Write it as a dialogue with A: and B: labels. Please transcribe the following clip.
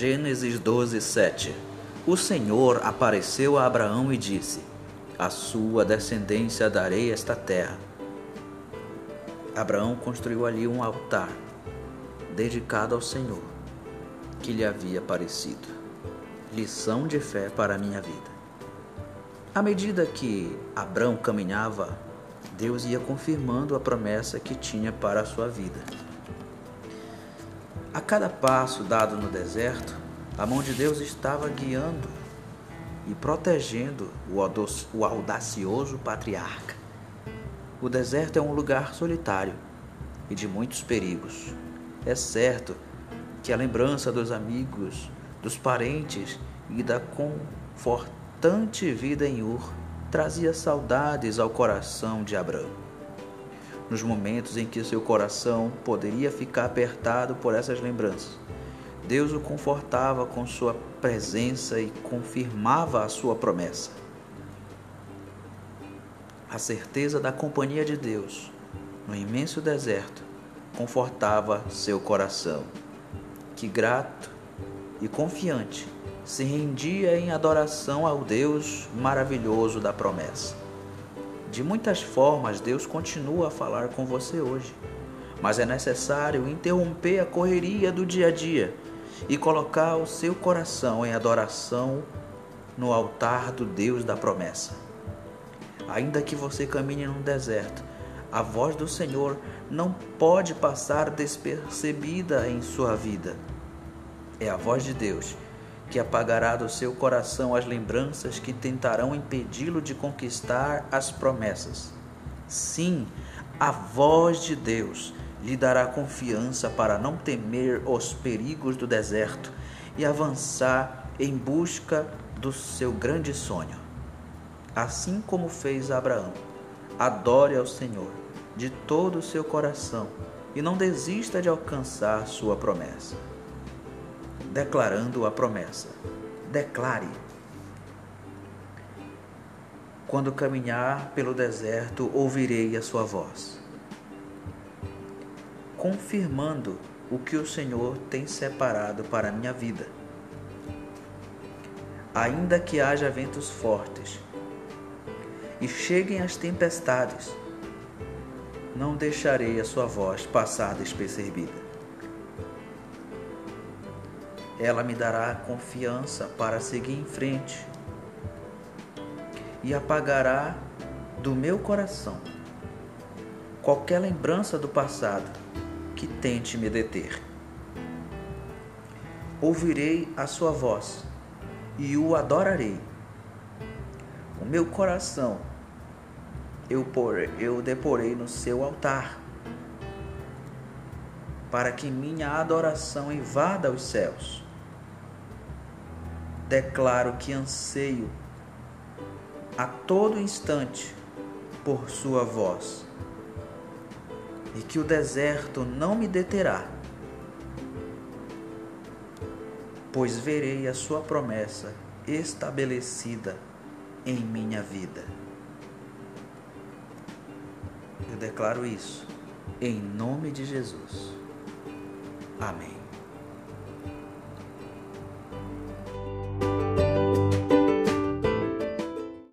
A: Gênesis 12, 7 O Senhor apareceu a Abraão e disse: A sua descendência darei esta terra. Abraão construiu ali um altar dedicado ao Senhor, que lhe havia aparecido. Lição de fé para a minha vida. À medida que Abraão caminhava, Deus ia confirmando a promessa que tinha para a sua vida. A cada passo dado no deserto, a mão de Deus estava guiando e protegendo o audacioso patriarca. O deserto é um lugar solitário e de muitos perigos. É certo que a lembrança dos amigos, dos parentes e da confortante vida em Ur trazia saudades ao coração de Abraão nos momentos em que seu coração poderia ficar apertado por essas lembranças. Deus o confortava com sua presença e confirmava a sua promessa. A certeza da companhia de Deus no imenso deserto confortava seu coração, que grato e confiante se rendia em adoração ao Deus maravilhoso da promessa. De muitas formas, Deus continua a falar com você hoje, mas é necessário interromper a correria do dia a dia e colocar o seu coração em adoração no altar do Deus da promessa. Ainda que você caminhe num deserto, a voz do Senhor não pode passar despercebida em sua vida. É a voz de Deus que apagará do seu coração as lembranças que tentarão impedi-lo de conquistar as promessas. Sim, a voz de Deus lhe dará confiança para não temer os perigos do deserto e avançar em busca do seu grande sonho. Assim como fez Abraão, adore ao Senhor de todo o seu coração e não desista de alcançar sua promessa declarando a promessa. Declare. Quando caminhar pelo deserto, ouvirei a sua voz, confirmando o que o Senhor tem separado para a minha vida. Ainda que haja ventos fortes e cheguem as tempestades, não deixarei a sua voz passar despercebida ela me dará confiança para seguir em frente e apagará do meu coração qualquer lembrança do passado que tente me deter. Ouvirei a sua voz e o adorarei. O meu coração eu, por, eu deporei no seu altar, para que minha adoração invada os céus declaro que anseio a todo instante por Sua voz e que o deserto não me deterá, pois verei a Sua promessa estabelecida em minha vida. Eu declaro isso em nome de Jesus. Amém.